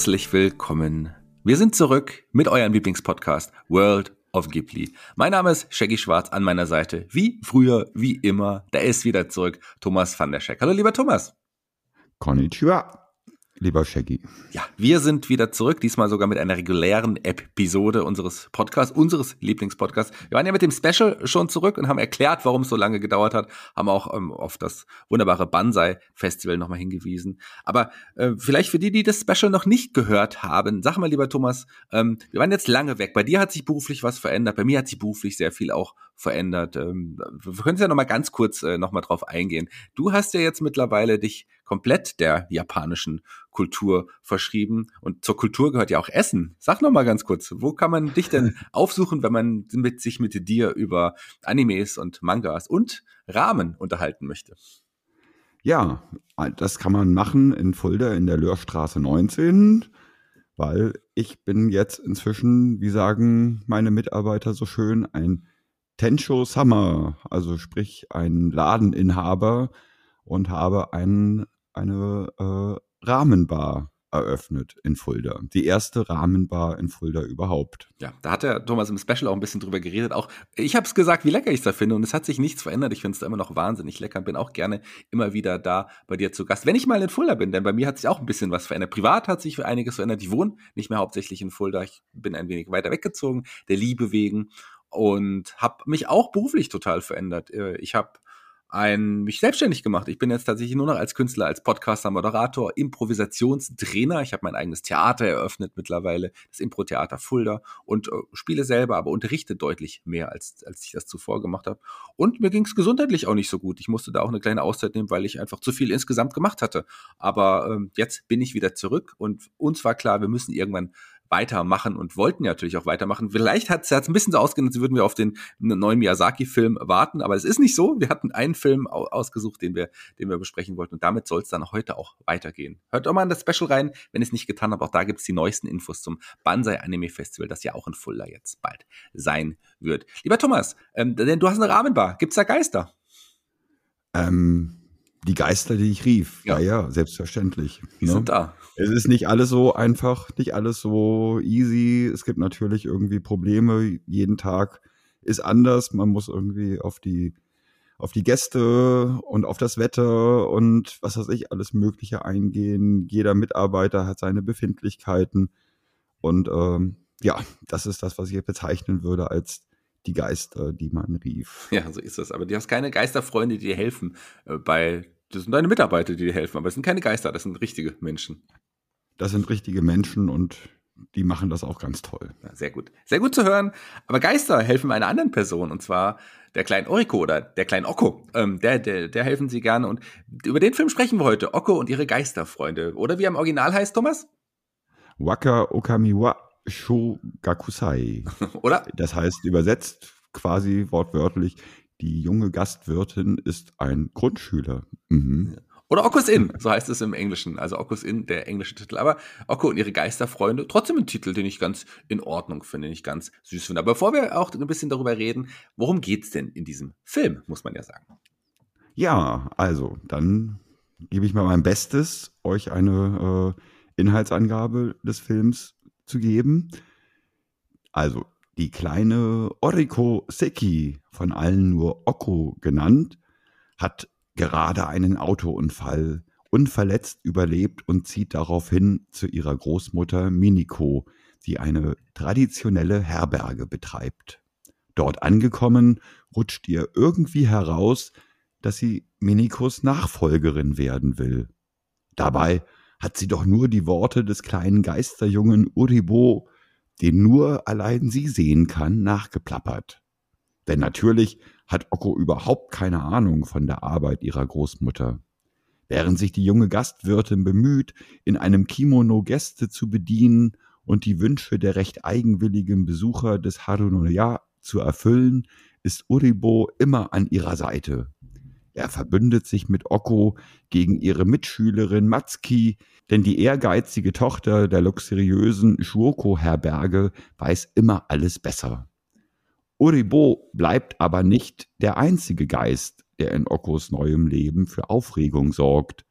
Herzlich willkommen. Wir sind zurück mit eurem Lieblingspodcast World of Ghibli. Mein Name ist Shaggy Schwarz an meiner Seite. Wie früher, wie immer, da ist wieder zurück Thomas van der Scheck. Hallo lieber Thomas. Konnichiwa lieber Shaggy. Ja, wir sind wieder zurück, diesmal sogar mit einer regulären Episode unseres Podcasts, unseres Lieblingspodcasts. Wir waren ja mit dem Special schon zurück und haben erklärt, warum es so lange gedauert hat, haben auch ähm, auf das wunderbare Banzai-Festival nochmal hingewiesen. Aber äh, vielleicht für die, die das Special noch nicht gehört haben, sag mal lieber Thomas, ähm, wir waren jetzt lange weg. Bei dir hat sich beruflich was verändert, bei mir hat sich beruflich sehr viel auch verändert. Ähm, wir können ja nochmal ganz kurz äh, nochmal drauf eingehen. Du hast ja jetzt mittlerweile dich komplett der japanischen Kultur verschrieben. Und zur Kultur gehört ja auch Essen. Sag noch mal ganz kurz, wo kann man dich denn aufsuchen, wenn man mit, sich mit dir über Animes und Mangas und Rahmen unterhalten möchte? Ja, das kann man machen in Fulda in der Löhrstraße 19, weil ich bin jetzt inzwischen, wie sagen meine Mitarbeiter so schön, ein Tencho Summer, also sprich ein Ladeninhaber und habe einen eine äh, Rahmenbar eröffnet in Fulda. Die erste Rahmenbar in Fulda überhaupt. Ja, da hat der Thomas im Special auch ein bisschen drüber geredet. Auch ich habe es gesagt, wie lecker ich es da finde und es hat sich nichts verändert. Ich finde es da immer noch wahnsinnig lecker. Bin auch gerne immer wieder da bei dir zu Gast, wenn ich mal in Fulda bin, denn bei mir hat sich auch ein bisschen was verändert. Privat hat sich einiges verändert. Ich wohne nicht mehr hauptsächlich in Fulda. Ich bin ein wenig weiter weggezogen, der Liebe wegen und habe mich auch beruflich total verändert. Äh, ich habe ein, mich selbstständig gemacht. Ich bin jetzt tatsächlich nur noch als Künstler, als Podcaster, Moderator, Improvisationstrainer. Ich habe mein eigenes Theater eröffnet mittlerweile, das Impro-Theater Fulda und äh, spiele selber, aber unterrichte deutlich mehr, als, als ich das zuvor gemacht habe. Und mir ging es gesundheitlich auch nicht so gut. Ich musste da auch eine kleine Auszeit nehmen, weil ich einfach zu viel insgesamt gemacht hatte. Aber ähm, jetzt bin ich wieder zurück und uns war klar, wir müssen irgendwann weitermachen und wollten ja natürlich auch weitermachen. Vielleicht hat es ein bisschen so ausgesehen, als würden wir auf den neuen Miyazaki-Film warten, aber es ist nicht so. Wir hatten einen Film ausgesucht, den wir, den wir besprechen wollten und damit soll es dann heute auch weitergehen. Hört doch mal in das Special rein, wenn ich es nicht getan habe. Auch da gibt es die neuesten Infos zum Banzai Anime Festival, das ja auch in Fulda jetzt bald sein wird. Lieber Thomas, ähm, denn du hast eine Rahmenbar. Gibt's da Geister? Ähm, die Geister, die ich rief. Ja, ja, ja selbstverständlich. Die ne? sind da. Es ist nicht alles so einfach, nicht alles so easy. Es gibt natürlich irgendwie Probleme. Jeden Tag ist anders. Man muss irgendwie auf die, auf die Gäste und auf das Wetter und was weiß ich, alles Mögliche eingehen. Jeder Mitarbeiter hat seine Befindlichkeiten. Und ähm, ja, das ist das, was ich bezeichnen würde als die Geister, die man rief. Ja, so ist das. Aber du hast keine Geisterfreunde, die dir helfen äh, bei, das sind deine Mitarbeiter, die dir helfen, aber es sind keine Geister, das sind richtige Menschen. Das sind richtige Menschen und die machen das auch ganz toll. Ja, sehr gut. Sehr gut zu hören. Aber Geister helfen einer anderen Person, und zwar der kleinen Oriko oder der kleinen Okko. Ähm, der, der, der helfen sie gerne. Und über den Film sprechen wir heute. Okko und ihre Geisterfreunde. Oder wie er im Original heißt, Thomas? Waka Okamiwa Shogakusai. Oder? Das heißt übersetzt quasi wortwörtlich, die junge Gastwirtin ist ein Grundschüler. Mhm. Oder Oculus In, so heißt es im Englischen. Also Oculus In, der englische Titel. Aber Okko und ihre Geisterfreunde, trotzdem ein Titel, den ich ganz in Ordnung finde, den ich ganz süß finde. Aber bevor wir auch ein bisschen darüber reden, worum geht's denn in diesem Film, muss man ja sagen. Ja, also, dann gebe ich mal mein Bestes, euch eine äh, Inhaltsangabe des Films zu geben. Also die kleine Oriko Seki, von allen nur Oko genannt, hat gerade einen Autounfall unverletzt überlebt und zieht daraufhin zu ihrer Großmutter Miniko, die eine traditionelle Herberge betreibt. Dort angekommen, rutscht ihr irgendwie heraus, dass sie Minikos Nachfolgerin werden will. Dabei hat sie doch nur die Worte des kleinen Geisterjungen Uribo, den nur allein sie sehen kann, nachgeplappert. Denn natürlich hat Okko überhaupt keine Ahnung von der Arbeit ihrer Großmutter. Während sich die junge Gastwirtin bemüht, in einem Kimono Gäste zu bedienen und die Wünsche der recht eigenwilligen Besucher des Harunoya zu erfüllen, ist Uribo immer an ihrer Seite. Er verbündet sich mit Okko gegen ihre Mitschülerin Matsuki, denn die ehrgeizige Tochter der luxuriösen Shuoko-Herberge weiß immer alles besser. Uribo bleibt aber nicht der einzige Geist, der in Okkos neuem Leben für Aufregung sorgt.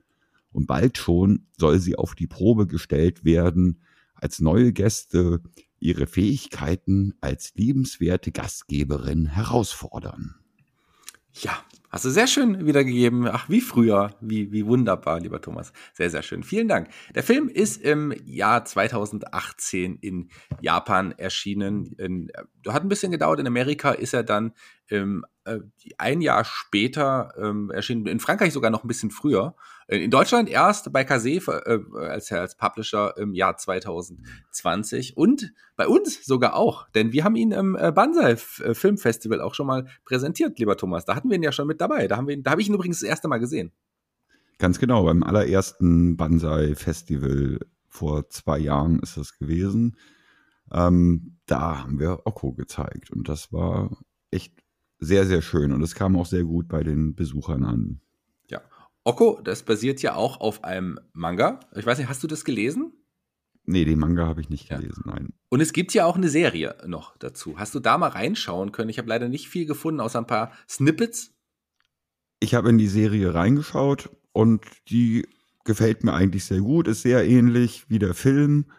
Und bald schon soll sie auf die Probe gestellt werden, als neue Gäste ihre Fähigkeiten als liebenswerte Gastgeberin herausfordern. Ja, Hast du sehr schön wiedergegeben. Ach, wie früher. Wie, wie wunderbar, lieber Thomas. Sehr, sehr schön. Vielen Dank. Der Film ist im Jahr 2018 in Japan erschienen. In, äh, hat ein bisschen gedauert. In Amerika ist er dann ähm, äh, ein Jahr später ähm, erschienen, in Frankreich sogar noch ein bisschen früher. Äh, in Deutschland erst bei Kase äh, als, als Publisher im Jahr 2020 und bei uns sogar auch, denn wir haben ihn im äh, Banzai äh, Filmfestival auch schon mal präsentiert, lieber Thomas. Da hatten wir ihn ja schon mit dabei. Da, haben da habe ich ihn übrigens das erste Mal gesehen. Ganz genau, beim allerersten Banzai Festival vor zwei Jahren ist das gewesen. Ähm, da haben wir Okko gezeigt und das war echt sehr, sehr schön und es kam auch sehr gut bei den Besuchern an. Okko, das basiert ja auch auf einem Manga. Ich weiß nicht, hast du das gelesen? Nee, den Manga habe ich nicht gelesen, ja. nein. Und es gibt ja auch eine Serie noch dazu. Hast du da mal reinschauen können? Ich habe leider nicht viel gefunden, außer ein paar Snippets. Ich habe in die Serie reingeschaut und die gefällt mir eigentlich sehr gut, ist sehr ähnlich wie der Film,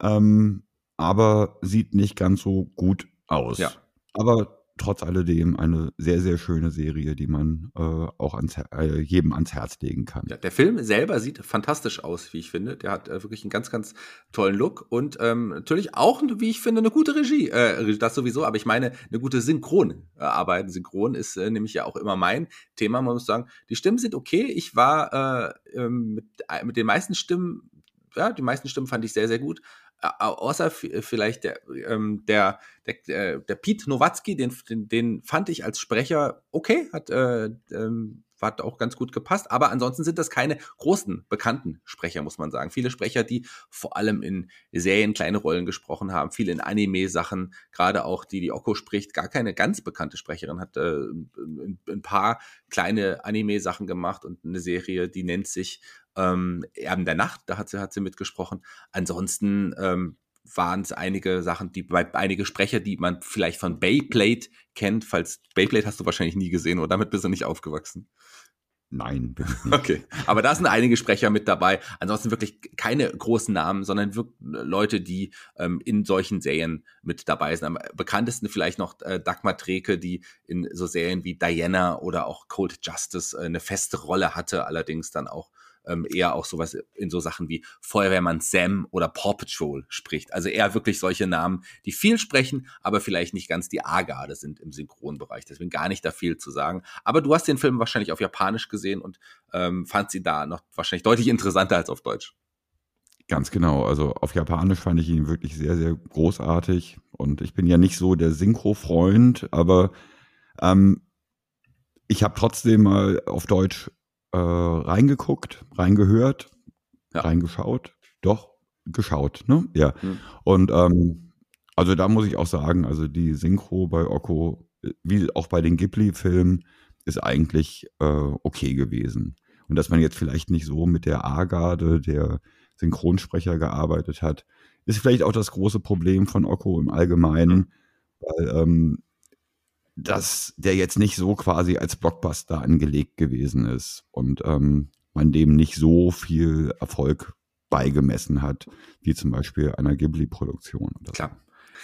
ähm, aber sieht nicht ganz so gut aus. Ja. Aber trotz alledem eine sehr, sehr schöne Serie, die man äh, auch ans, äh, jedem ans Herz legen kann. Ja, der Film selber sieht fantastisch aus, wie ich finde. Der hat äh, wirklich einen ganz, ganz tollen Look und ähm, natürlich auch, wie ich finde, eine gute Regie. Äh, das sowieso, aber ich meine, eine gute Synchronarbeit. Synchron ist äh, nämlich ja auch immer mein Thema. Man muss sagen, die Stimmen sind okay. Ich war äh, ähm, mit, äh, mit den meisten Stimmen, ja, die meisten Stimmen fand ich sehr, sehr gut außer vielleicht der, ähm, der, der, der Pete Nowatzki, den, den, den fand ich als Sprecher okay, hat, äh, ähm, hat auch ganz gut gepasst, aber ansonsten sind das keine großen, bekannten Sprecher, muss man sagen. Viele Sprecher, die vor allem in Serien kleine Rollen gesprochen haben, viele in Anime-Sachen, gerade auch die, die Oko spricht, gar keine ganz bekannte Sprecherin, hat äh, ein, paar kleine Anime-Sachen gemacht und eine Serie, die nennt sich ähm, Erben der Nacht, da hat sie, hat sie mitgesprochen. Ansonsten ähm, waren es einige Sachen, die bei einige Sprecher, die man vielleicht von Beyblade kennt, falls Beyblade hast du wahrscheinlich nie gesehen oder damit bist du nicht aufgewachsen. Nein. Okay, aber da sind einige Sprecher mit dabei. Ansonsten wirklich keine großen Namen, sondern wirklich Leute, die ähm, in solchen Serien mit dabei sind. Am bekanntesten vielleicht noch äh, Dagmar Treke, die in so Serien wie Diana oder auch Cold Justice äh, eine feste Rolle hatte, allerdings dann auch ähm, eher auch sowas in so Sachen wie Feuerwehrmann Sam oder Paw Patrol spricht. Also eher wirklich solche Namen, die viel sprechen, aber vielleicht nicht ganz die A-Garde sind im Synchronbereich. Deswegen gar nicht da viel zu sagen. Aber du hast den Film wahrscheinlich auf Japanisch gesehen und ähm, fand sie da noch wahrscheinlich deutlich interessanter als auf Deutsch. Ganz genau. Also auf Japanisch fand ich ihn wirklich sehr, sehr großartig. Und ich bin ja nicht so der Synchro-Freund, aber ähm, ich habe trotzdem mal auf Deutsch äh, reingeguckt, reingehört, ja. reingeschaut, doch geschaut, ne? Ja. Mhm. Und ähm, also da muss ich auch sagen, also die Synchro bei Okko, wie auch bei den Ghibli-Filmen, ist eigentlich äh, okay gewesen. Und dass man jetzt vielleicht nicht so mit der A-Garde der Synchronsprecher gearbeitet hat, ist vielleicht auch das große Problem von Okko im Allgemeinen, mhm. weil ähm, dass der jetzt nicht so quasi als Blockbuster angelegt gewesen ist und ähm, man dem nicht so viel Erfolg beigemessen hat, wie zum Beispiel einer Ghibli-Produktion. Klar.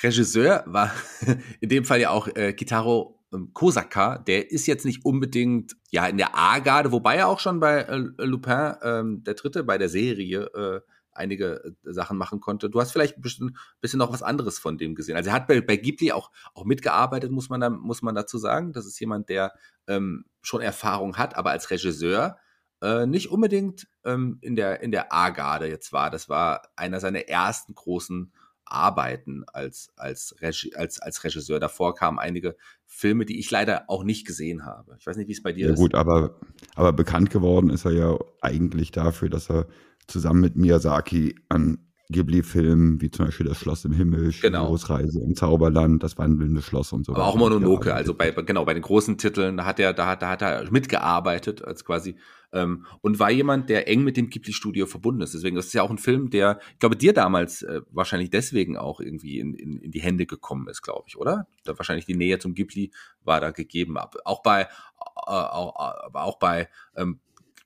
Regisseur war in dem Fall ja auch äh, Kitaro ähm, Kosaka, der ist jetzt nicht unbedingt ja in der A-Garde, wobei er auch schon bei äh, Lupin, ähm, der Dritte, bei der Serie äh, einige äh, Sachen machen konnte. Du hast vielleicht ein bisschen, bisschen noch was anderes von dem gesehen. Also er hat bei, bei Ghibli auch, auch mitgearbeitet, muss man, da, muss man dazu sagen. Das ist jemand, der ähm, schon Erfahrung hat, aber als Regisseur äh, nicht unbedingt ähm, in der, in der A-Garde jetzt war. Das war einer seiner ersten großen Arbeiten als, als, Regi als, als Regisseur. Davor kamen einige Filme, die ich leider auch nicht gesehen habe. Ich weiß nicht, wie es bei dir ja, ist. Gut, aber, aber bekannt geworden ist er ja eigentlich dafür, dass er zusammen mit Miyazaki an Ghibli-Filmen, wie zum Beispiel Das Schloss im Himmel, genau. Großreise im Zauberland, Das wandelnde Schloss und so Aber auch Mononoke, also bei, genau, bei den großen Titeln, da hat er, da hat, da hat er mitgearbeitet, als quasi, ähm, und war jemand, der eng mit dem Ghibli-Studio verbunden ist. Deswegen, das ist ja auch ein Film, der, ich glaube, dir damals äh, wahrscheinlich deswegen auch irgendwie in, in, in die Hände gekommen ist, glaube ich, oder? Da wahrscheinlich die Nähe zum Ghibli war da gegeben. Auch bei, äh, auch, aber auch bei, ähm,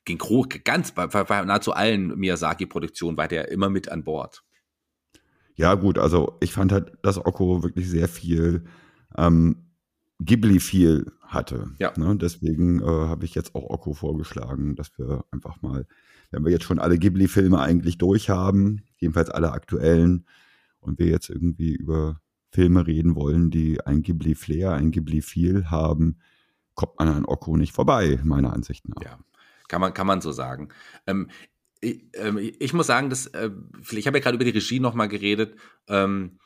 ging ganz bei, bei nahezu allen Miyazaki-Produktionen war der immer mit an Bord. Ja, gut, also ich fand halt, dass Okko wirklich sehr viel ähm, Ghibli viel hatte. Ja. Ne? Deswegen äh, habe ich jetzt auch Okko vorgeschlagen, dass wir einfach mal, wenn wir jetzt schon alle Ghibli-Filme eigentlich durch haben, jedenfalls alle aktuellen, und wir jetzt irgendwie über Filme reden wollen, die ein Ghibli-Flair, ein Ghibli-Feel haben, kommt man an Okko nicht vorbei, meiner Ansicht nach. Ja, kann man, kann man so sagen. Ähm, ich, ähm, ich, muss sagen, dass, äh, ich habe ja gerade über die Regie nochmal geredet. Ähm,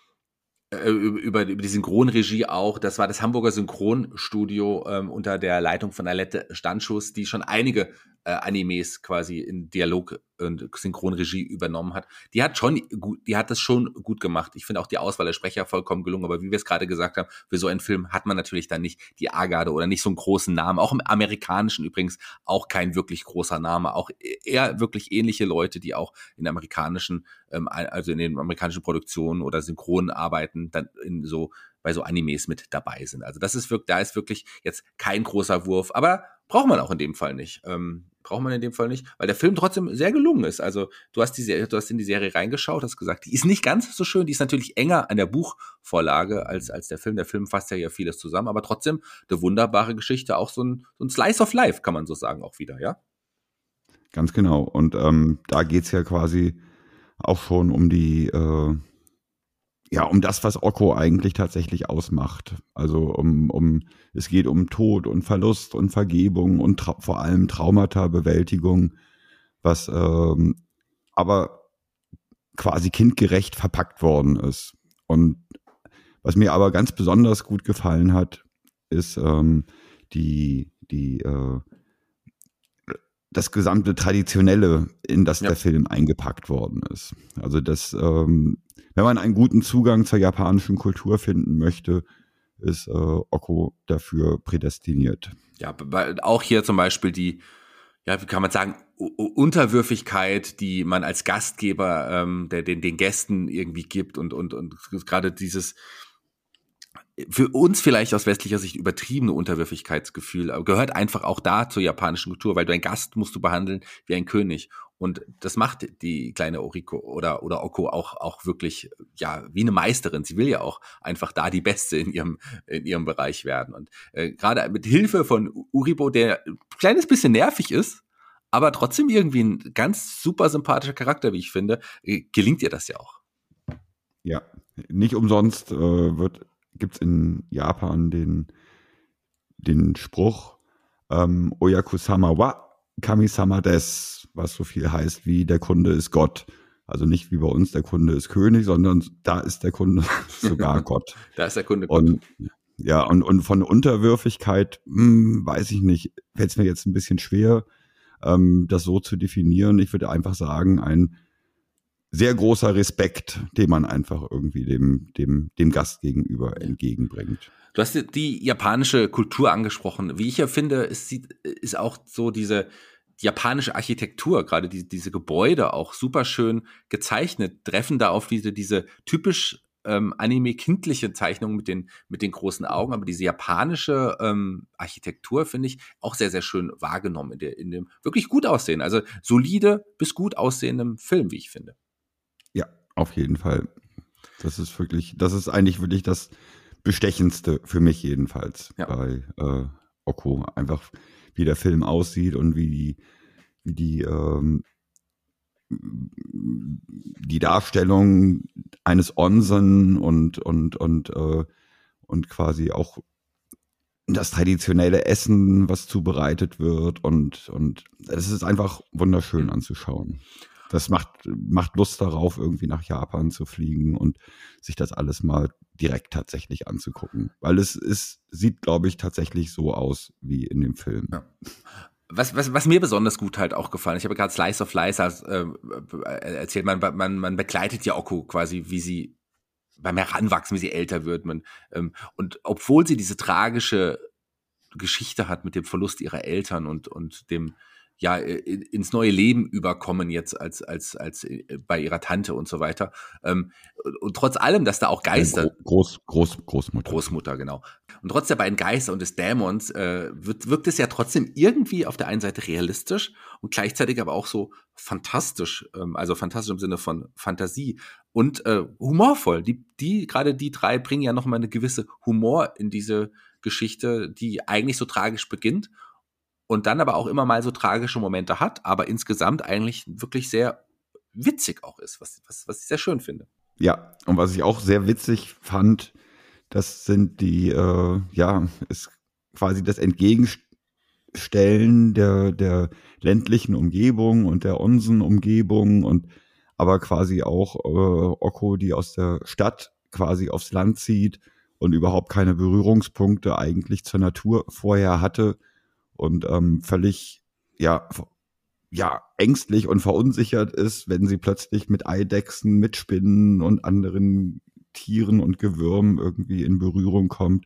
äh, über, über die Synchronregie auch. Das war das Hamburger Synchronstudio ähm, unter der Leitung von Alette Standschuss, die schon einige äh, Animes quasi in Dialog und Synchronregie übernommen hat. Die hat schon gut, die hat das schon gut gemacht. Ich finde auch die Auswahl der Sprecher vollkommen gelungen. Aber wie wir es gerade gesagt haben, für so einen Film hat man natürlich dann nicht die A-Garde oder nicht so einen großen Namen. Auch im amerikanischen übrigens auch kein wirklich großer Name. Auch eher wirklich ähnliche Leute, die auch in amerikanischen, ähm, also in den amerikanischen Produktionen oder Synchronen arbeiten, dann in so bei so Animes mit dabei sind. Also das ist wirklich, da ist wirklich jetzt kein großer Wurf, aber braucht man auch in dem Fall nicht. Ähm, braucht man in dem Fall nicht, weil der Film trotzdem sehr gelungen ist. Also du hast die Serie, du hast in die Serie reingeschaut, hast gesagt, die ist nicht ganz so schön, die ist natürlich enger an der Buchvorlage als, als der Film. Der Film fasst ja hier vieles zusammen, aber trotzdem eine wunderbare Geschichte, auch so ein, so ein Slice of Life, kann man so sagen, auch wieder, ja? Ganz genau. Und ähm, da geht's ja quasi auch schon um die äh, ja, um das, was Okko eigentlich tatsächlich ausmacht. Also um, um, es geht um Tod und Verlust und Vergebung und vor allem Traumata-Bewältigung, was ähm, aber quasi kindgerecht verpackt worden ist. Und was mir aber ganz besonders gut gefallen hat, ist ähm, die, die äh, das gesamte Traditionelle, in das ja. der Film eingepackt worden ist. Also das, ähm, wenn man einen guten Zugang zur japanischen Kultur finden möchte, ist äh, Okko dafür prädestiniert. Ja, auch hier zum Beispiel die, ja, wie kann man sagen, Unterwürfigkeit, die man als Gastgeber ähm, der, den, den Gästen irgendwie gibt und, und, und gerade dieses, für uns vielleicht aus westlicher Sicht übertriebene Unterwürfigkeitsgefühl gehört einfach auch da zur japanischen Kultur, weil du einen Gast musst du behandeln wie ein König. Und das macht die kleine Oriko oder, oder Oko auch, auch wirklich, ja, wie eine Meisterin. Sie will ja auch einfach da die Beste in ihrem, in ihrem Bereich werden. Und äh, gerade mit Hilfe von Uribo, der ein kleines bisschen nervig ist, aber trotzdem irgendwie ein ganz super sympathischer Charakter, wie ich finde, äh, gelingt ihr das ja auch. Ja, nicht umsonst äh, wird gibt es in Japan den, den Spruch ähm, Oyakusama wa Kamisama des, was so viel heißt wie der Kunde ist Gott. Also nicht wie bei uns der Kunde ist König, sondern da ist der Kunde sogar Gott. da ist der Kunde Gott. Und, ja, und, und von Unterwürfigkeit, hm, weiß ich nicht, fällt es mir jetzt ein bisschen schwer, ähm, das so zu definieren. Ich würde einfach sagen, ein sehr großer Respekt, den man einfach irgendwie dem, dem, dem Gast gegenüber entgegenbringt. Du hast die japanische Kultur angesprochen. Wie ich ja finde, ist, ist auch so diese japanische Architektur, gerade die, diese Gebäude auch super schön gezeichnet, treffen da auf diese, diese typisch ähm, anime-kindliche Zeichnung mit den, mit den großen Augen, aber diese japanische ähm, Architektur finde ich auch sehr, sehr schön wahrgenommen in, der, in dem wirklich gut aussehen, also solide bis gut aussehendem Film, wie ich finde. Auf jeden Fall. Das ist wirklich, das ist eigentlich wirklich das Bestechendste für mich jedenfalls ja. bei äh, Oko. Einfach wie der Film aussieht und wie die, wie die, ähm, die Darstellung eines Onsen und, und, und, äh, und quasi auch das traditionelle Essen, was zubereitet wird und, und es ist einfach wunderschön anzuschauen das macht, macht Lust darauf, irgendwie nach Japan zu fliegen und sich das alles mal direkt tatsächlich anzugucken. Weil es ist, sieht, glaube ich, tatsächlich so aus wie in dem Film. Ja. Was, was, was mir besonders gut halt auch gefallen, ich habe gerade Slice of Life äh, erzählt, man, man, man begleitet ja Oku quasi, wie sie beim Heranwachsen, wie sie älter wird. Man, ähm, und obwohl sie diese tragische Geschichte hat mit dem Verlust ihrer Eltern und, und dem, ja ins neue Leben überkommen jetzt als als als äh, bei ihrer Tante und so weiter. Ähm, und trotz allem, dass da auch Geister Groß, Groß Großmutter Großmutter genau. Und trotz der beiden Geister und des Dämons äh, wird, wirkt es ja trotzdem irgendwie auf der einen Seite realistisch und gleichzeitig aber auch so fantastisch, ähm, also fantastisch im Sinne von Fantasie und äh, humorvoll. Die die gerade die drei bringen ja noch mal eine gewisse Humor in diese Geschichte, die eigentlich so tragisch beginnt und dann aber auch immer mal so tragische Momente hat, aber insgesamt eigentlich wirklich sehr witzig auch ist, was, was, was ich sehr schön finde. Ja, und was ich auch sehr witzig fand, das sind die, äh, ja, ist quasi das Entgegenstellen der, der ländlichen Umgebung und der Onsen-Umgebung und aber quasi auch äh, Okko, die aus der Stadt quasi aufs Land zieht und überhaupt keine Berührungspunkte eigentlich zur Natur vorher hatte und ähm, völlig ja ja ängstlich und verunsichert ist, wenn sie plötzlich mit Eidechsen, mit Spinnen und anderen Tieren und Gewürmen irgendwie in Berührung kommt.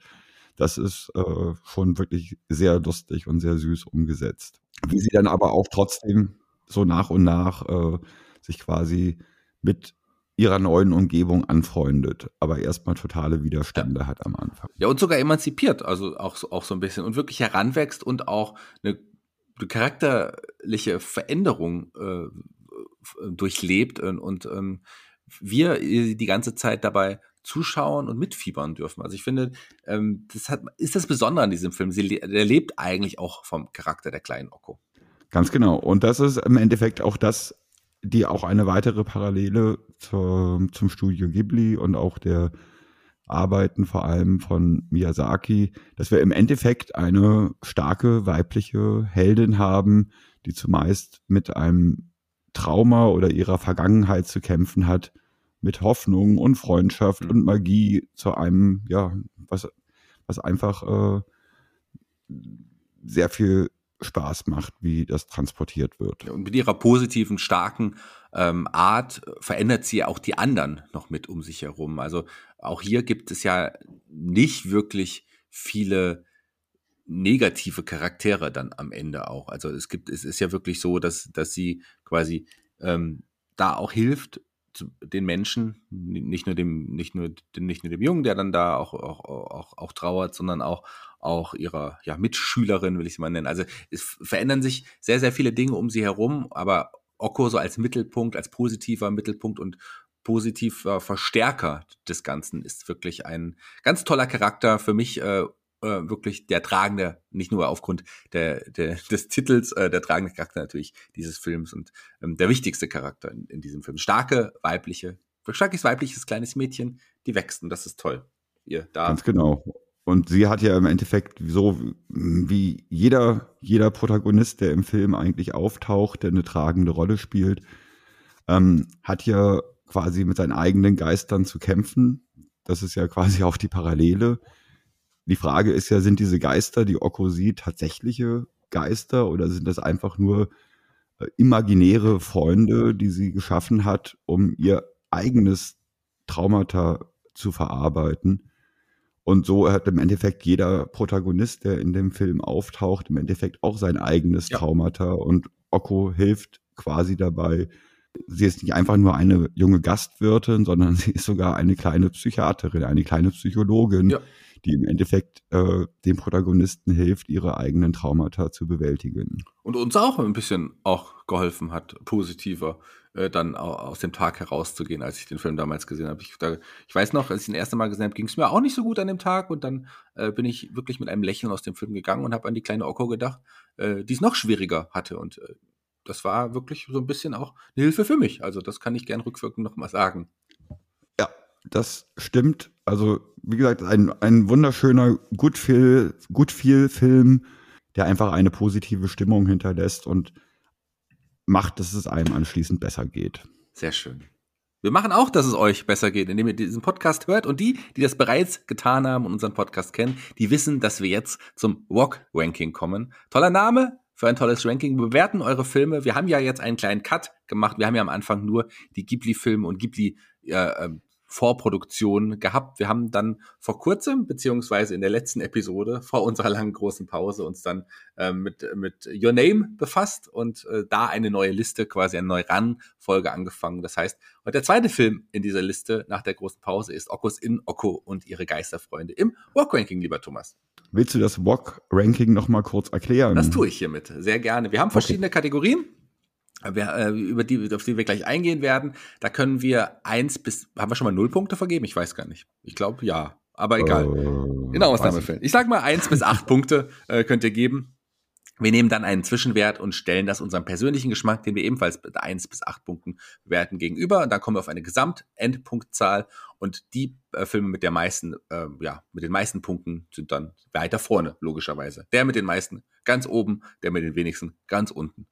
Das ist äh, schon wirklich sehr lustig und sehr süß umgesetzt. Wie sie dann aber auch trotzdem so nach und nach äh, sich quasi mit ihrer neuen Umgebung anfreundet, aber erstmal totale Widerstände ja. hat am Anfang. Ja, und sogar emanzipiert, also auch, auch so ein bisschen und wirklich heranwächst und auch eine, eine charakterliche Veränderung äh, durchlebt und, und ähm, wir die ganze Zeit dabei zuschauen und mitfiebern dürfen. Also ich finde, ähm, das hat, ist das Besondere an diesem Film. Sie, der lebt eigentlich auch vom Charakter der kleinen Okko. Ganz genau. Und das ist im Endeffekt auch das, die auch eine weitere Parallele zur, zum Studio Ghibli und auch der Arbeiten vor allem von Miyazaki, dass wir im Endeffekt eine starke weibliche Heldin haben, die zumeist mit einem Trauma oder ihrer Vergangenheit zu kämpfen hat, mit Hoffnung und Freundschaft und Magie zu einem, ja, was, was einfach äh, sehr viel Spaß macht, wie das transportiert wird. Und mit ihrer positiven, starken ähm, Art verändert sie auch die anderen noch mit um sich herum. Also auch hier gibt es ja nicht wirklich viele negative Charaktere dann am Ende auch. Also es gibt, es ist ja wirklich so, dass, dass sie quasi ähm, da auch hilft, den Menschen, nicht nur dem, nicht nur, nicht nur dem Jungen, der dann da auch, auch, auch, auch trauert, sondern auch, auch ihrer ja, Mitschülerin, will ich sie mal nennen. Also es verändern sich sehr, sehr viele Dinge um sie herum, aber Okko so als Mittelpunkt, als positiver Mittelpunkt und positiver Verstärker des Ganzen ist wirklich ein ganz toller Charakter für mich äh, äh, wirklich der tragende, nicht nur aufgrund der, der, des Titels, äh, der tragende Charakter natürlich dieses Films und ähm, der wichtigste Charakter in, in diesem Film. Starke weibliche, starkes weibliches kleines Mädchen, die wächst und das ist toll. Ihr da. Ganz genau. Und sie hat ja im Endeffekt so wie jeder, jeder Protagonist, der im Film eigentlich auftaucht, der eine tragende Rolle spielt, ähm, hat ja quasi mit seinen eigenen Geistern zu kämpfen. Das ist ja quasi auch die Parallele die Frage ist ja, sind diese Geister, die Okko sieht, tatsächliche Geister oder sind das einfach nur äh, imaginäre Freunde, die sie geschaffen hat, um ihr eigenes Traumata zu verarbeiten? Und so hat im Endeffekt jeder Protagonist, der in dem Film auftaucht, im Endeffekt auch sein eigenes ja. Traumata. Und Okko hilft quasi dabei. Sie ist nicht einfach nur eine junge Gastwirtin, sondern sie ist sogar eine kleine Psychiaterin, eine kleine Psychologin, ja die im Endeffekt äh, den Protagonisten hilft, ihre eigenen Traumata zu bewältigen. Und uns auch ein bisschen auch geholfen hat, positiver äh, dann aus dem Tag herauszugehen, als ich den Film damals gesehen habe. Ich, da, ich weiß noch, als ich den erste Mal gesehen habe, ging es mir auch nicht so gut an dem Tag und dann äh, bin ich wirklich mit einem Lächeln aus dem Film gegangen und habe an die kleine Okko gedacht, äh, die es noch schwieriger hatte und äh, das war wirklich so ein bisschen auch eine Hilfe für mich. Also das kann ich gern rückwirkend nochmal sagen. Ja, das stimmt. Also, wie gesagt, ein, ein wunderschöner, gut viel, gut viel Film, der einfach eine positive Stimmung hinterlässt und macht, dass es einem anschließend besser geht. Sehr schön. Wir machen auch, dass es euch besser geht, indem ihr diesen Podcast hört. Und die, die das bereits getan haben und unseren Podcast kennen, die wissen, dass wir jetzt zum Walk-Ranking kommen. Toller Name für ein tolles Ranking. Wir bewerten eure Filme. Wir haben ja jetzt einen kleinen Cut gemacht. Wir haben ja am Anfang nur die Ghibli-Filme und Ghibli- äh, Vorproduktion gehabt. Wir haben dann vor kurzem, beziehungsweise in der letzten Episode vor unserer langen großen Pause, uns dann äh, mit, mit Your Name befasst und äh, da eine neue Liste, quasi eine neue Run-Folge angefangen. Das heißt, und der zweite Film in dieser Liste nach der großen Pause ist Okos in Oko und ihre Geisterfreunde im Walk-Ranking, lieber Thomas. Willst du das Walk-Ranking nochmal kurz erklären? Das tue ich hiermit, sehr gerne. Wir haben verschiedene okay. Kategorien über die, auf die wir gleich eingehen werden. Da können wir eins bis, haben wir schon mal null Punkte vergeben? Ich weiß gar nicht. Ich glaube, ja. Aber egal. Äh, In Ausnahmefällen. Ich sag mal eins bis acht Punkte äh, könnt ihr geben. Wir nehmen dann einen Zwischenwert und stellen das unserem persönlichen Geschmack, den wir ebenfalls mit eins bis acht Punkten bewerten, gegenüber. Und dann kommen wir auf eine Gesamtendpunktzahl und die äh, Filme mit der meisten, äh, ja, mit den meisten Punkten sind dann weiter vorne, logischerweise. Der mit den meisten ganz oben, der mit den wenigsten ganz unten.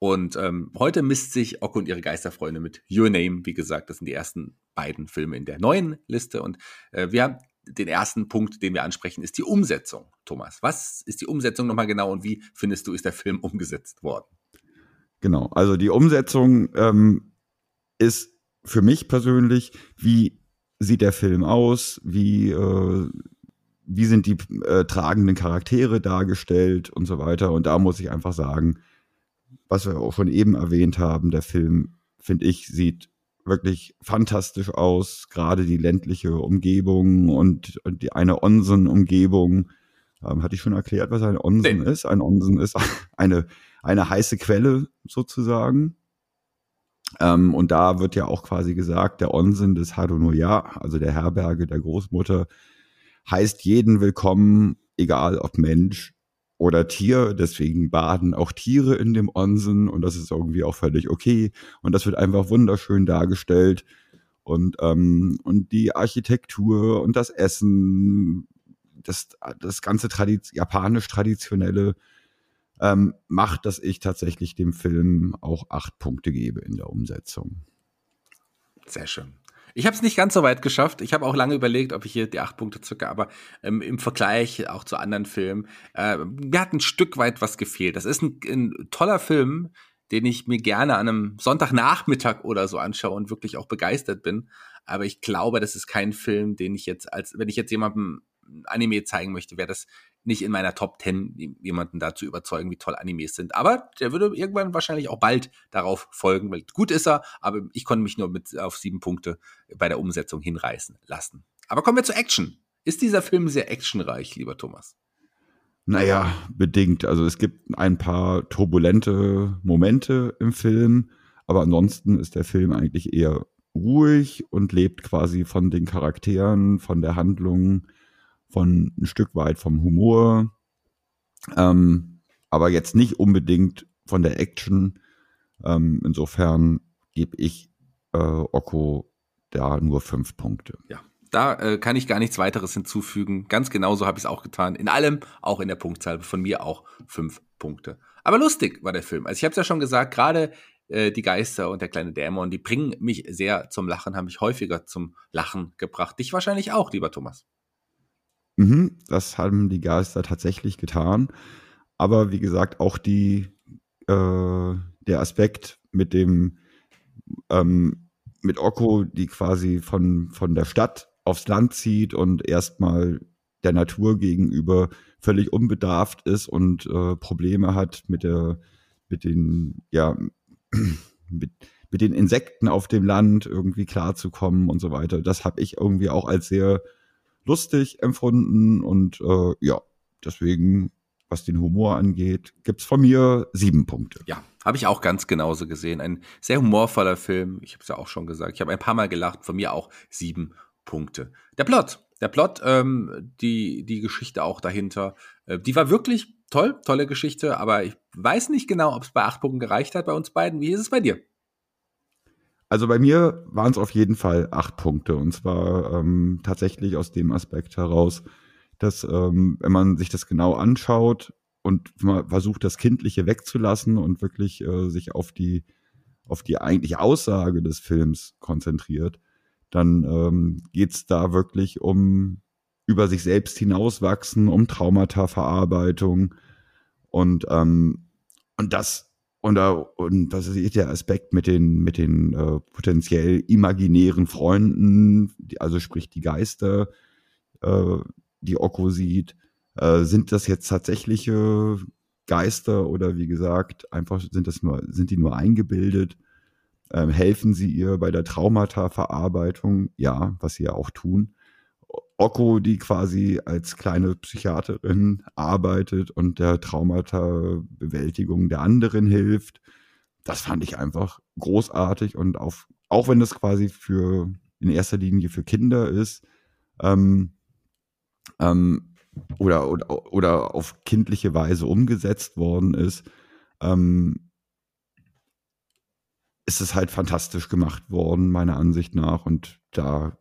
Und ähm, heute misst sich Oko und ihre Geisterfreunde mit Your Name. Wie gesagt, das sind die ersten beiden Filme in der neuen Liste. Und äh, wir haben den ersten Punkt, den wir ansprechen, ist die Umsetzung. Thomas, was ist die Umsetzung nochmal genau und wie findest du, ist der Film umgesetzt worden? Genau, also die Umsetzung ähm, ist für mich persönlich, wie sieht der Film aus, wie, äh, wie sind die äh, tragenden Charaktere dargestellt und so weiter. Und da muss ich einfach sagen, was wir auch schon eben erwähnt haben, der Film, finde ich, sieht wirklich fantastisch aus. Gerade die ländliche Umgebung und, und die eine Onsen-Umgebung. Ähm, hatte ich schon erklärt, was ein Onsen nee. ist? Ein Onsen ist eine, eine heiße Quelle sozusagen. Ähm, und da wird ja auch quasi gesagt, der Onsen des Hadonoya, also der Herberge der Großmutter, heißt jeden willkommen, egal ob Mensch oder Tier, deswegen baden auch Tiere in dem Onsen und das ist irgendwie auch völlig okay und das wird einfach wunderschön dargestellt und ähm, und die Architektur und das Essen, das das ganze Tradiz japanisch traditionelle ähm, macht, dass ich tatsächlich dem Film auch acht Punkte gebe in der Umsetzung. Sehr schön. Ich habe es nicht ganz so weit geschafft. Ich habe auch lange überlegt, ob ich hier die acht Punkte zücke, aber ähm, im Vergleich auch zu anderen Filmen, äh, mir hat ein Stück weit was gefehlt. Das ist ein, ein toller Film, den ich mir gerne an einem Sonntagnachmittag oder so anschaue und wirklich auch begeistert bin. Aber ich glaube, das ist kein Film, den ich jetzt als, wenn ich jetzt jemandem Anime zeigen möchte, wäre das nicht in meiner Top 10 jemanden dazu überzeugen, wie toll Animes sind. Aber der würde irgendwann wahrscheinlich auch bald darauf folgen, weil gut ist er, aber ich konnte mich nur mit auf sieben Punkte bei der Umsetzung hinreißen lassen. Aber kommen wir zur Action. Ist dieser Film sehr actionreich, lieber Thomas? Naja, bedingt. Also es gibt ein paar turbulente Momente im Film, aber ansonsten ist der Film eigentlich eher ruhig und lebt quasi von den Charakteren, von der Handlung von ein Stück weit vom Humor, ähm, aber jetzt nicht unbedingt von der Action. Ähm, insofern gebe ich äh, Oko da nur fünf Punkte. Ja, da äh, kann ich gar nichts weiteres hinzufügen. Ganz genauso habe ich es auch getan. In allem, auch in der Punktzahl, von mir auch fünf Punkte. Aber lustig war der Film. Also ich habe es ja schon gesagt, gerade äh, die Geister und der kleine Dämon, die bringen mich sehr zum Lachen, haben mich häufiger zum Lachen gebracht. Dich wahrscheinlich auch, lieber Thomas. Mhm, das haben die Geister tatsächlich getan. Aber wie gesagt, auch die, äh, der Aspekt mit dem, ähm, mit Okko, die quasi von, von der Stadt aufs Land zieht und erstmal der Natur gegenüber völlig unbedarft ist und äh, Probleme hat mit der, mit den, ja, mit, mit den Insekten auf dem Land irgendwie klarzukommen und so weiter. Das habe ich irgendwie auch als sehr lustig empfunden und äh, ja, deswegen, was den Humor angeht, gibt's von mir sieben Punkte. Ja, habe ich auch ganz genauso gesehen. Ein sehr humorvoller Film. Ich habe es ja auch schon gesagt. Ich habe ein paar Mal gelacht. Von mir auch sieben Punkte. Der Plot, der Plot, ähm, die die Geschichte auch dahinter, äh, die war wirklich toll, tolle Geschichte. Aber ich weiß nicht genau, ob es bei acht Punkten gereicht hat bei uns beiden. Wie ist es bei dir? Also bei mir waren es auf jeden Fall acht Punkte. Und zwar ähm, tatsächlich aus dem Aspekt heraus, dass ähm, wenn man sich das genau anschaut und mal versucht, das Kindliche wegzulassen und wirklich äh, sich auf die auf die eigentliche Aussage des Films konzentriert, dann ähm, geht da wirklich um über sich selbst hinauswachsen, um Traumata-Verarbeitung und ähm, und das und, da, und das ist der Aspekt mit den, mit den äh, potenziell imaginären Freunden, die, also sprich die Geister, äh, die Okko sieht. Äh, sind das jetzt tatsächliche Geister oder wie gesagt, einfach sind das nur, sind die nur eingebildet? Ähm, helfen sie ihr bei der Traumata-Verarbeitung? Ja, was sie ja auch tun. Okko, die quasi als kleine Psychiaterin arbeitet und der Traumata-Bewältigung der anderen hilft. Das fand ich einfach großartig und auf, auch wenn das quasi für in erster Linie für Kinder ist, ähm, ähm, oder, oder, oder auf kindliche Weise umgesetzt worden ist, ähm, ist es halt fantastisch gemacht worden, meiner Ansicht nach. Und da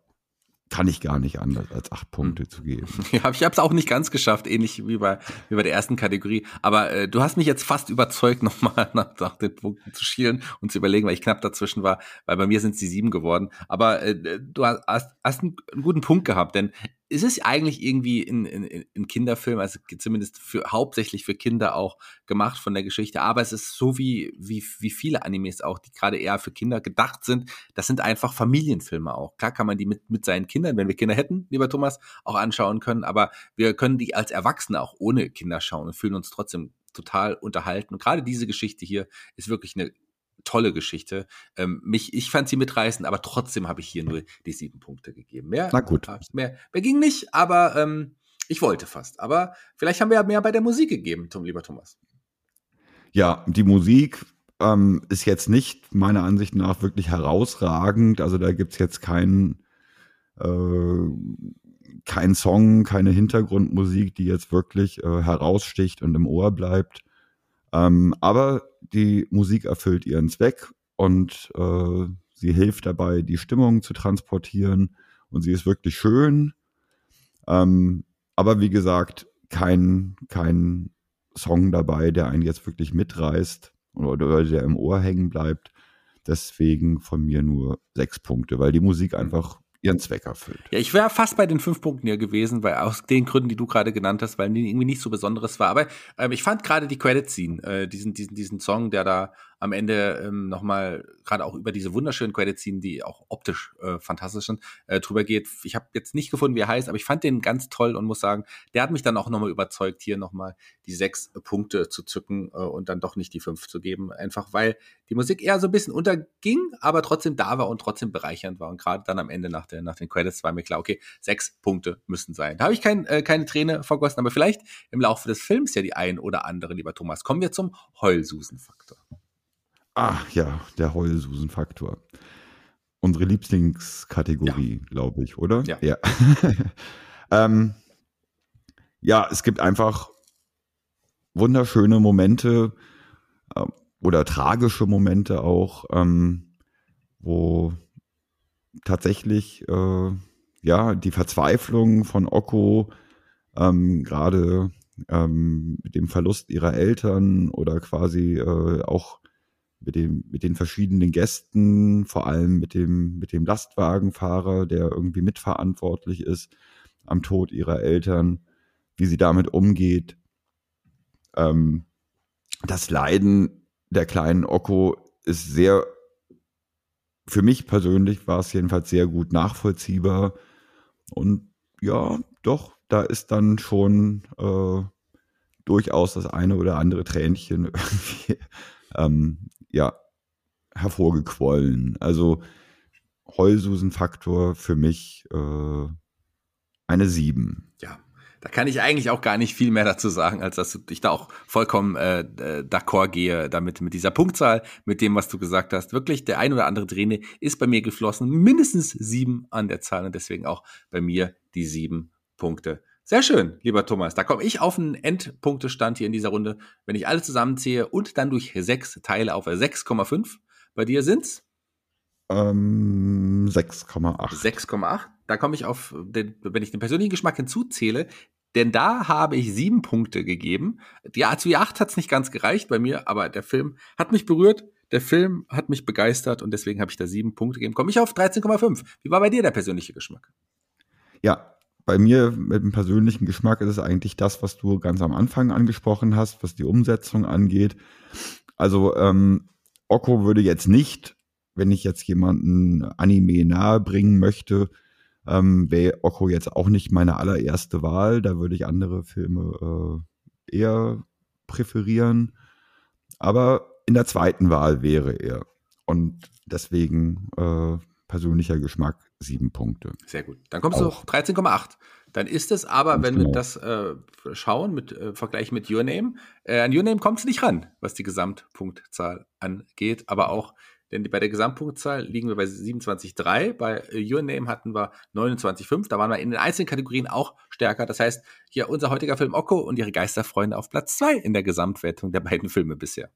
kann ich gar nicht anders, als acht Punkte zu geben. Ja, ich habe es auch nicht ganz geschafft, ähnlich wie bei, wie bei der ersten Kategorie. Aber äh, du hast mich jetzt fast überzeugt, nochmal nach, nach den Punkten zu schielen und zu überlegen, weil ich knapp dazwischen war, weil bei mir sind es die sieben geworden. Aber äh, du hast, hast einen, einen guten Punkt gehabt, denn es ist eigentlich irgendwie in, in, in Kinderfilmen, also zumindest für hauptsächlich für Kinder auch gemacht von der Geschichte, aber es ist so wie, wie, wie viele Animes auch, die gerade eher für Kinder gedacht sind. Das sind einfach Familienfilme auch. Klar kann man die mit, mit seinen Kindern, wenn wir Kinder hätten, lieber Thomas, auch anschauen können, aber wir können die als Erwachsene auch ohne Kinder schauen und fühlen uns trotzdem total unterhalten. Und gerade diese Geschichte hier ist wirklich eine tolle Geschichte. Ähm, mich, ich fand sie mitreißend, aber trotzdem habe ich hier nur die sieben Punkte gegeben. Mehr, Na gut. Mehr, mehr ging nicht, aber ähm, ich wollte fast. Aber vielleicht haben wir ja mehr bei der Musik gegeben, Tom, lieber Thomas. Ja, die Musik ähm, ist jetzt nicht meiner Ansicht nach wirklich herausragend. Also da gibt es jetzt keinen äh, kein Song, keine Hintergrundmusik, die jetzt wirklich äh, heraussticht und im Ohr bleibt. Ähm, aber die Musik erfüllt ihren Zweck und äh, sie hilft dabei, die Stimmung zu transportieren und sie ist wirklich schön. Ähm, aber wie gesagt, kein, kein Song dabei, der einen jetzt wirklich mitreißt oder der im Ohr hängen bleibt. Deswegen von mir nur sechs Punkte, weil die Musik einfach ihren Zweck erfüllt. Ja, ich wäre fast bei den fünf Punkten hier gewesen, weil aus den Gründen, die du gerade genannt hast, weil die irgendwie nicht so Besonderes war. Aber ähm, ich fand gerade die Credit Scene, äh, diesen, diesen, diesen Song, der da am Ende ähm, nochmal gerade auch über diese wunderschönen Credits ziehen, die auch optisch äh, fantastisch sind, äh, drüber geht. Ich habe jetzt nicht gefunden, wie er heißt, aber ich fand den ganz toll und muss sagen, der hat mich dann auch nochmal überzeugt, hier nochmal die sechs Punkte zu zücken äh, und dann doch nicht die fünf zu geben. Einfach weil die Musik eher so ein bisschen unterging, aber trotzdem da war und trotzdem bereichernd war. Und gerade dann am Ende nach, der, nach den Credits war mir klar, okay, sechs Punkte müssen sein. Da habe ich kein, äh, keine Träne vergossen, aber vielleicht im Laufe des Films ja die ein oder andere, lieber Thomas. Kommen wir zum Heulsusen-Faktor. Ach ja, der Heulsusen-Faktor. Unsere Lieblingskategorie, ja. glaube ich, oder? Ja. Ja. ähm, ja, es gibt einfach wunderschöne Momente äh, oder tragische Momente auch, ähm, wo tatsächlich äh, ja die Verzweiflung von Okko ähm, gerade ähm, mit dem Verlust ihrer Eltern oder quasi äh, auch mit dem, mit den verschiedenen Gästen, vor allem mit dem, mit dem Lastwagenfahrer, der irgendwie mitverantwortlich ist am Tod ihrer Eltern, wie sie damit umgeht. Ähm, das Leiden der kleinen Okko ist sehr, für mich persönlich war es jedenfalls sehr gut nachvollziehbar. Und ja, doch, da ist dann schon äh, durchaus das eine oder andere Tränchen irgendwie ähm, ja, hervorgequollen. Also Heulsusen-Faktor für mich äh, eine 7. Ja, da kann ich eigentlich auch gar nicht viel mehr dazu sagen, als dass ich da auch vollkommen äh, äh, d'accord gehe damit, mit dieser Punktzahl, mit dem, was du gesagt hast. Wirklich, der ein oder andere Träne ist bei mir geflossen. Mindestens sieben an der Zahl und deswegen auch bei mir die sieben Punkte. Sehr schön, lieber Thomas. Da komme ich auf einen Endpunktestand hier in dieser Runde, wenn ich alle zusammenziehe und dann durch sechs teile auf 6,5. Bei dir sind's? Ähm, 6,8. 6,8. Da komme ich auf, den, wenn ich den persönlichen Geschmack hinzuzähle, denn da habe ich sieben Punkte gegeben. Die A2 8 hat es nicht ganz gereicht bei mir, aber der Film hat mich berührt. Der Film hat mich begeistert und deswegen habe ich da sieben Punkte gegeben. Komme ich auf 13,5. Wie war bei dir der persönliche Geschmack? Ja, bei mir mit dem persönlichen Geschmack ist es eigentlich das, was du ganz am Anfang angesprochen hast, was die Umsetzung angeht. Also ähm, Okko würde jetzt nicht, wenn ich jetzt jemanden Anime nahe bringen möchte, ähm, wäre Okko jetzt auch nicht meine allererste Wahl. Da würde ich andere Filme äh, eher präferieren. Aber in der zweiten Wahl wäre er. Und deswegen äh, persönlicher Geschmack sieben Punkte. Sehr gut. Dann kommst auch. du auf 13,8. Dann ist es aber, Ganz wenn genau. wir das äh, schauen, mit äh, Vergleich mit Your Name, äh, an Your Name kommst du nicht ran, was die Gesamtpunktzahl angeht, aber auch denn bei der Gesamtpunktzahl liegen wir bei 27,3. Bei äh, Your Name hatten wir 29,5. Da waren wir in den einzelnen Kategorien auch stärker. Das heißt, hier unser heutiger Film Okko und ihre Geisterfreunde auf Platz 2 in der Gesamtwertung der beiden Filme bisher.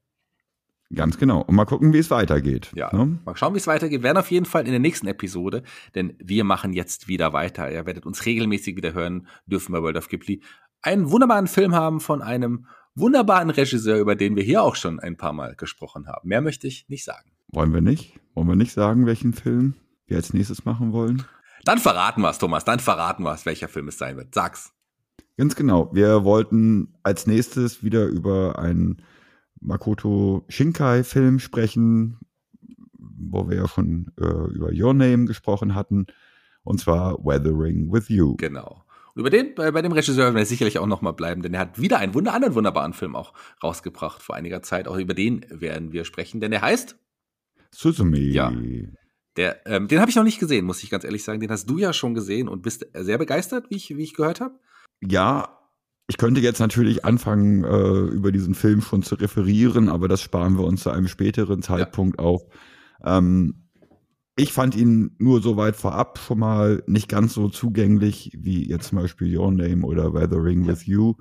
Ganz genau. Und mal gucken, wie es weitergeht. Ja, ne? mal schauen, wie es weitergeht. Wir werden auf jeden Fall in der nächsten Episode, denn wir machen jetzt wieder weiter. Ihr werdet uns regelmäßig wieder hören dürfen bei World of Ghibli. Einen wunderbaren Film haben von einem wunderbaren Regisseur, über den wir hier auch schon ein paar Mal gesprochen haben. Mehr möchte ich nicht sagen. Wollen wir nicht? Wollen wir nicht sagen, welchen Film wir als nächstes machen wollen? Dann verraten wir es, Thomas. Dann verraten wir es, welcher Film es sein wird. Sag's. Ganz genau. Wir wollten als nächstes wieder über einen Makoto Shinkai-Film sprechen, wo wir ja schon äh, über Your Name gesprochen hatten. Und zwar Weathering with You. Genau. Und über den, bei, bei dem Regisseur werden wir sicherlich auch nochmal bleiben, denn er hat wieder einen wunder, anderen wunderbaren Film auch rausgebracht vor einiger Zeit. Auch über den werden wir sprechen, denn er heißt Suzume. Ja. Der, ähm, den habe ich noch nicht gesehen, muss ich ganz ehrlich sagen. Den hast du ja schon gesehen und bist sehr begeistert, wie ich, wie ich gehört habe. Ja, ich könnte jetzt natürlich anfangen, äh, über diesen Film schon zu referieren, aber das sparen wir uns zu einem späteren Zeitpunkt ja. auf. Ähm, ich fand ihn nur so weit vorab schon mal nicht ganz so zugänglich wie jetzt zum Beispiel Your Name oder Weathering ja. with You.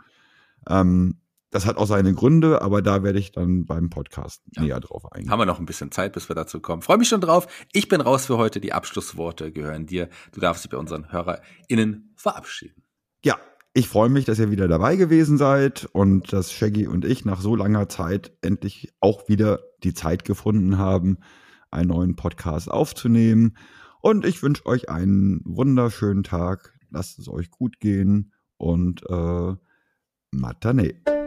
Ähm, das hat auch seine Gründe, aber da werde ich dann beim Podcast ja. näher drauf eingehen. Haben wir noch ein bisschen Zeit, bis wir dazu kommen. Freue mich schon drauf. Ich bin raus für heute. Die Abschlussworte gehören dir. Du darfst dich bei unseren HörerInnen verabschieden. Ja, ich freue mich, dass ihr wieder dabei gewesen seid und dass Shaggy und ich nach so langer Zeit endlich auch wieder die Zeit gefunden haben, einen neuen Podcast aufzunehmen. Und ich wünsche euch einen wunderschönen Tag. Lasst es euch gut gehen und äh, Matane.